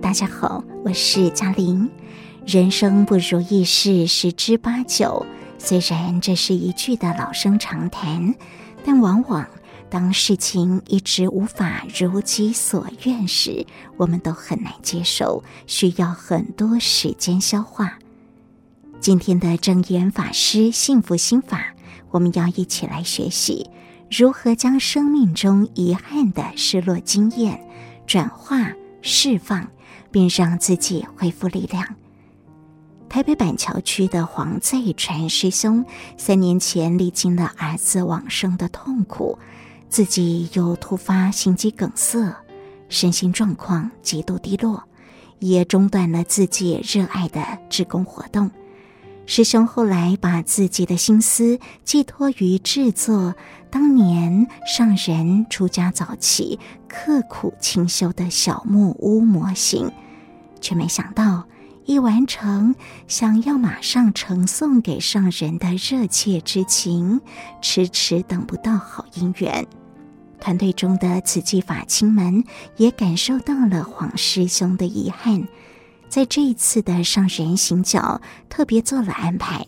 大家好，我是嘉玲。人生不如意事十之八九，虽然这是一句的老生常谈，但往往当事情一直无法如己所愿时，我们都很难接受，需要很多时间消化。今天的证严法师幸福心法，我们要一起来学习如何将生命中遗憾的失落经验转化。释放，并让自己恢复力量。台北板桥区的黄在传师兄，三年前历经了儿子往生的痛苦，自己又突发心肌梗塞，身心状况极度低落，也中断了自己热爱的志工活动。师兄后来把自己的心思寄托于制作当年上人出家早期刻苦清修的小木屋模型，却没想到一完成，想要马上呈送给上人的热切之情，迟迟等不到好姻缘。团队中的慈济法亲们也感受到了黄师兄的遗憾。在这一次的上人行脚，特别做了安排。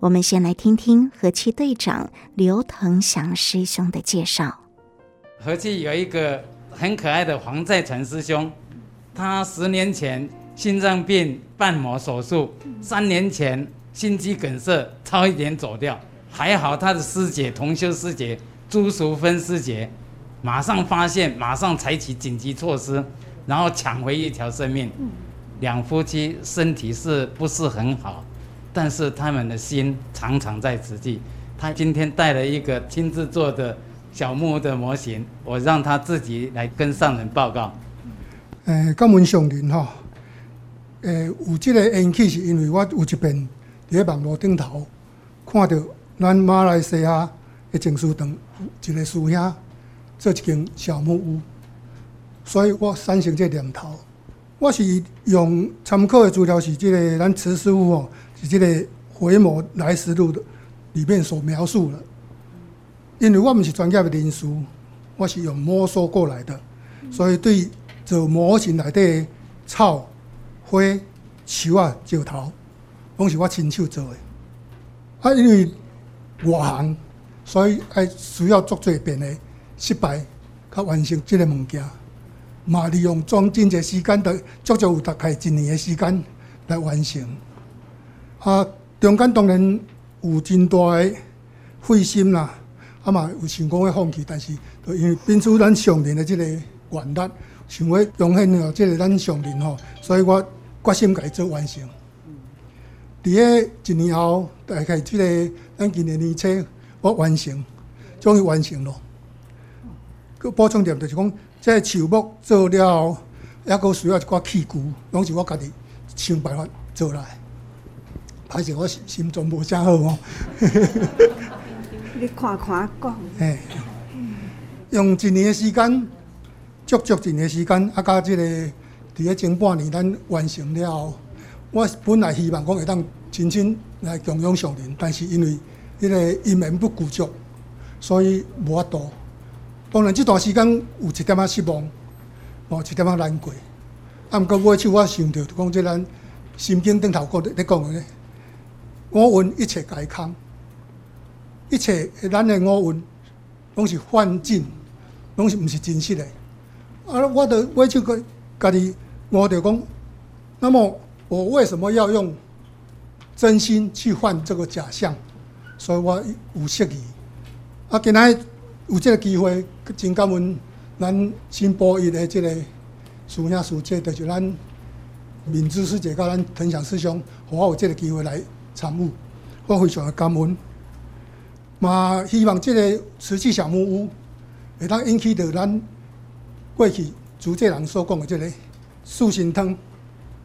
我们先来听听和气队长刘腾祥师兄的介绍。和气有一个很可爱的黄在传师兄，他十年前心脏病瓣膜手术，三年前心肌梗塞差一点走掉，还好他的师姐同修师姐朱淑芬师姐马上发现，马上采取紧急措施，然后抢回一条生命。两夫妻身体是不是很好？但是他们的心常常在慈济。他今天带了一个亲自做的小木屋的模型，我让他自己来跟上人报告。诶，感恩上人哈。诶，有这个缘起是因为我有一遍伫咧网络顶头看到咱马来西亚的静思堂一个师兄做一间小木屋，所以我产生这念头。我是用参考的资料是即个咱慈师父哦，是即个《回眸来时路》的里面所描述的。因为我毋是专业的人士，我是用摸索过来的，所以对做模型内底草、花、树啊、石头，拢是我亲手做的。啊，因为外行，所以还需要做最遍的失败，才完成这个物件。嘛，利用装进这时间得足足有大概一年的时间来完成。啊，中间当然有真大的费心啦，啊嘛有想讲要放弃，但是就因为秉持咱上人的这个原力，想要贡献了即个咱上人吼，所以我决心改做完成。伫个一年后，大概即个咱今年年初我完成，终于完成了。个补充点就是讲。即个树木做了，抑佫需要一寡器具，拢是我家己想办法做来。还是我心心脏无啥好哦。你看看讲。哎，用一年的时间，足足一年时间，啊，加这个，伫咧前半年咱完成了后。我本来希望讲会当亲亲来供养上人，但是因为这个因缘不具足，所以无法度。当然，这段时间有一点仔失望，哦，一点仔难过。啊，毋过尾手我想着，讲即咱心经顶头过咧讲嘅，五蕴一切皆空，一切咱嘅五蕴拢是幻境，拢是毋是真实嘅。啊，我的尾手个家己我着讲，那么我为什么要用真心去换这个假象？所以我有失意。啊，今仔。有这个机会，真感恩咱新播一的这个师兄师姐，就是咱敏珠师姐甲咱腾祥师兄，我有这个机会来参与，我非常的感恩。嘛，希望这个慈济小木屋会当引起着咱过去主祭人所讲的这个素心汤，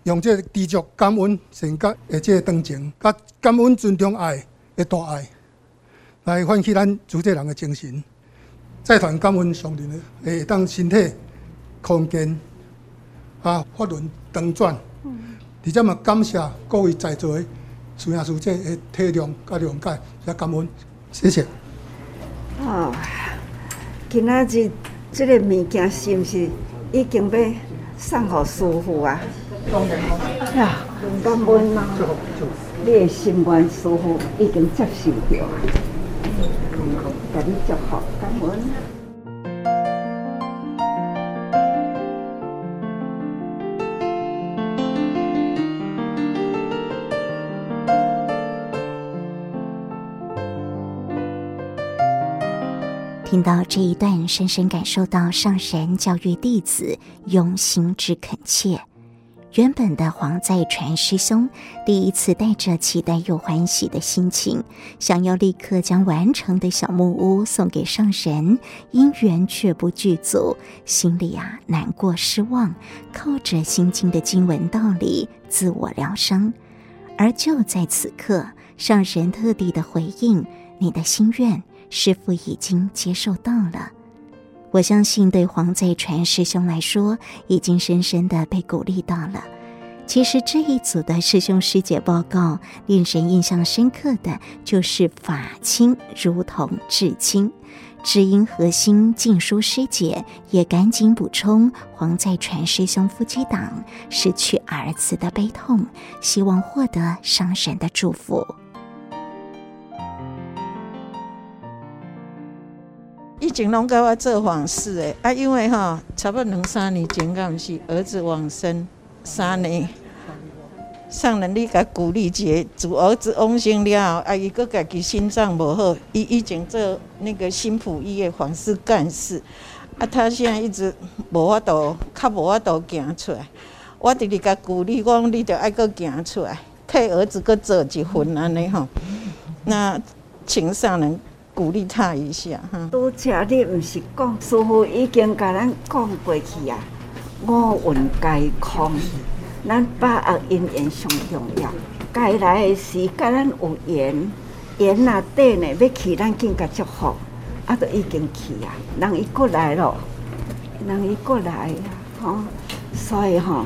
用这个持续感恩善觉的这个当情，甲感恩尊重爱的大爱，来唤起咱主祭人的精神。再团感恩上人的，会，当身体空间啊，法轮当转，而且嘛感谢各位在座的师兄师姐的体谅甲谅解，也感恩，谢谢。哦，今仔日这个物件是毋是已经要送给师傅啊！呀，感恩啊！你的心愿，师傅已经接受了，给你祝福，感恩。听到这一段，深深感受到上神教育弟子用心之恳切。原本的黄在传师兄第一次带着期待又欢喜的心情，想要立刻将完成的小木屋送给上神，因缘却不具足，心里啊难过失望，靠着心经的经文道理自我疗伤。而就在此刻，上神特地的回应你的心愿。师傅已经接受到了，我相信对黄在传师兄来说，已经深深的被鼓励到了。其实这一组的师兄师姐报告，令人印象深刻的就是法亲如同至亲。知音核心静书师姐也赶紧补充，黄在传师兄夫妻档失去儿子的悲痛，希望获得上神的祝福。以前拢甲我做法事诶，啊，因为吼差不多两三年前，敢毋是儿子往生三年，上人你甲鼓励者，自儿子往生了后，啊，伊阁家己心脏无好，伊以前做那个新埔医院访视干事，啊，他现在一直无法度，较无法度行出来。我直直甲鼓励，讲你着爱阁行出来，替儿子阁做一份安尼吼。那请上人。鼓励他一下哈。拄则你毋是讲，师父已经甲咱讲过去啊。五蕴皆空，咱把握因缘上重要。该来的时，甲咱有缘，缘若短呢，要去咱紧甲祝福，啊，都已经去啊。人伊过来咯，人伊过来啊，吼。所以吼，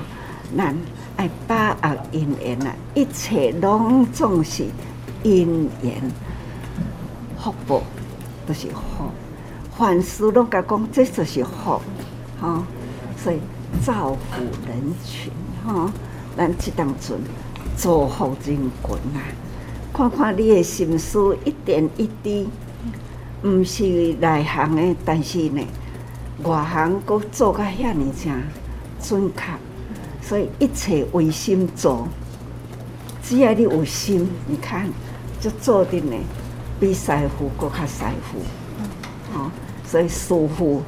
咱爱把握因缘啊，一切拢总是因缘。福报就是福，凡事拢甲讲，这就是福，哈。所以造福人群，哈。咱这当阵造福人群啊，看看你的心思一点一滴，毋是内行的，但是呢，外行搁做甲遐尔正准确。所以一切为心做，只要你有心，你看就做的呢。比师傅搁较师傅，哦，所以师傅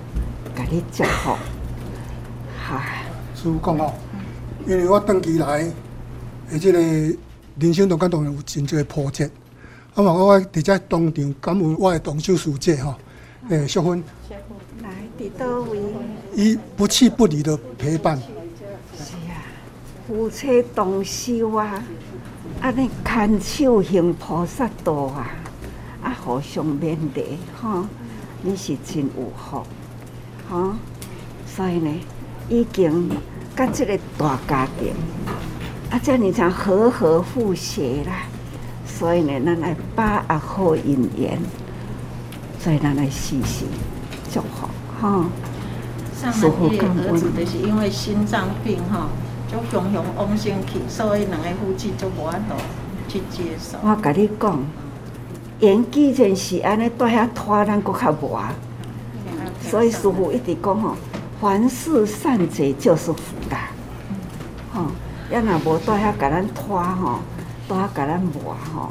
给你祝福，嗨，师傅讲哦，因为我登记来，而且呢，人生中间当然有真济波折，啊嘛，我伫遮当场感恩我的同修师姐哈，诶，淑芬，来伫叨位，伊不弃不离的陪伴，是啊，夫妻同修啊，安尼牵手行菩萨道啊。啊，互相勉励，哈！你是真有福，哈！所以呢，已经甲这个大家庭，啊，这你讲和和和谐啦。所以呢，咱来把握好姻缘，所以咱来试试祝福，哈！上个月儿子就是因为心脏病，哈，就雄雄往生去，所以两个夫妻就无法度去接受。我甲你讲。缘既然是安尼，在遐拖咱阁较无啊。所以师父一直讲吼，凡事善者就是福啦。吼，要若无在遐甲咱拖吼，在遐甲咱磨吼，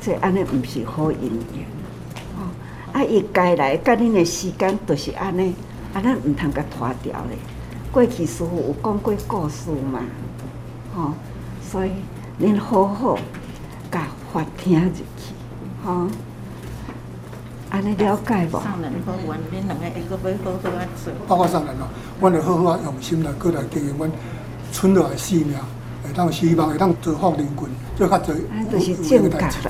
这安尼毋是好姻缘。吼，啊，伊该来甲恁的时间就是安尼，啊，咱毋通甲拖掉咧。过去师父有讲过故事嘛，吼，所以恁好好甲发听入去。吼，安尼了解无？上人好，阮恁两个一个要好好啊做。包括上人咯，阮要好好啊用心来过来经营阮村落的寺庙，会当希望会当造福人群，做较侪有用的代志。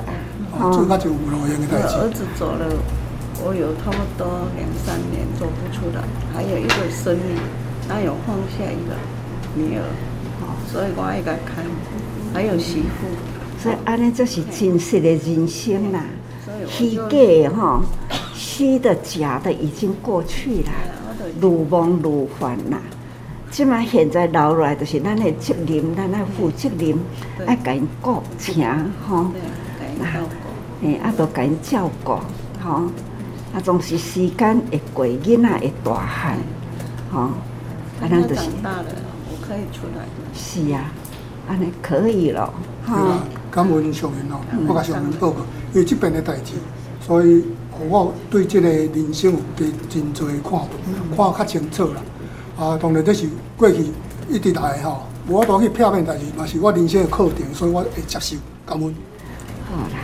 哦，做较侪有路用的代志。儿子走了，我有差不多两三年做不出来，还有一个生命，还有放下一个女儿，所以我爱甲看，还有媳妇。所以安尼就是真实的人生啦，虚假的吼，虚的假的已经过去了，如梦如幻啦。即马现在留落来，就是咱的责任，咱爱负责任，爱甲因顾请吼，哎，啊，都甲因照顾，吼，啊，总是时间会过，囡仔会大汉，吼，啊，咱就是长大了，我可以出来。是啊，安尼可以了，哈。感恩上人哦，我甲上人报告，因为即边的代志，所以我对即个人生有加真侪看法，看较清楚啦。啊，当然这是过去一直来吼，我都去片面代志，嘛是我人生的课程，所以我会接受感恩。好啦，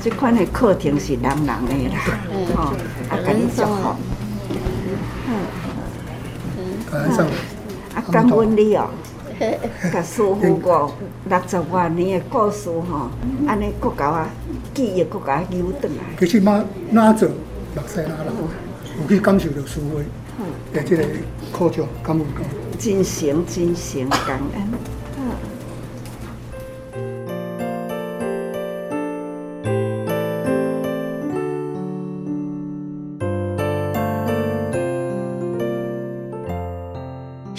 即款的课程是人人的啦，吼，啊，感恩上好，感恩上，啊，感恩你哦，甲师傅讲六十万年的故事吼，安尼国家啊，记忆国家留转来。其实嘛，哪做目屎哪流，有去感受到师傅的这个苦衷，感恩感恩，真诚真诚感恩。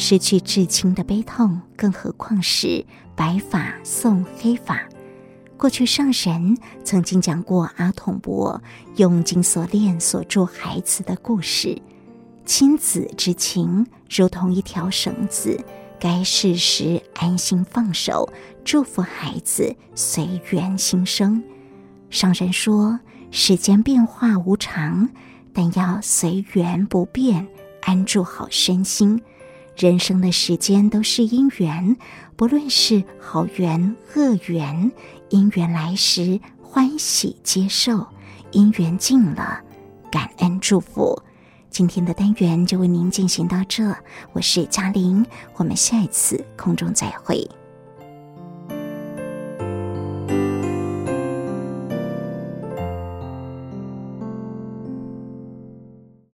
失去至亲的悲痛，更何况是白发送黑发。过去上人曾经讲过阿统伯用金锁链锁住孩子的故事。亲子之情如同一条绳子，该适时安心放手，祝福孩子随缘心生。上人说：“世间变化无常，但要随缘不变，安住好身心。人生的时间都是因缘，不论是好缘恶缘，因缘来时欢喜接受，因缘尽了感恩祝福。”今天的单元就为您进行到这，我是嘉玲，我们下一次空中再会。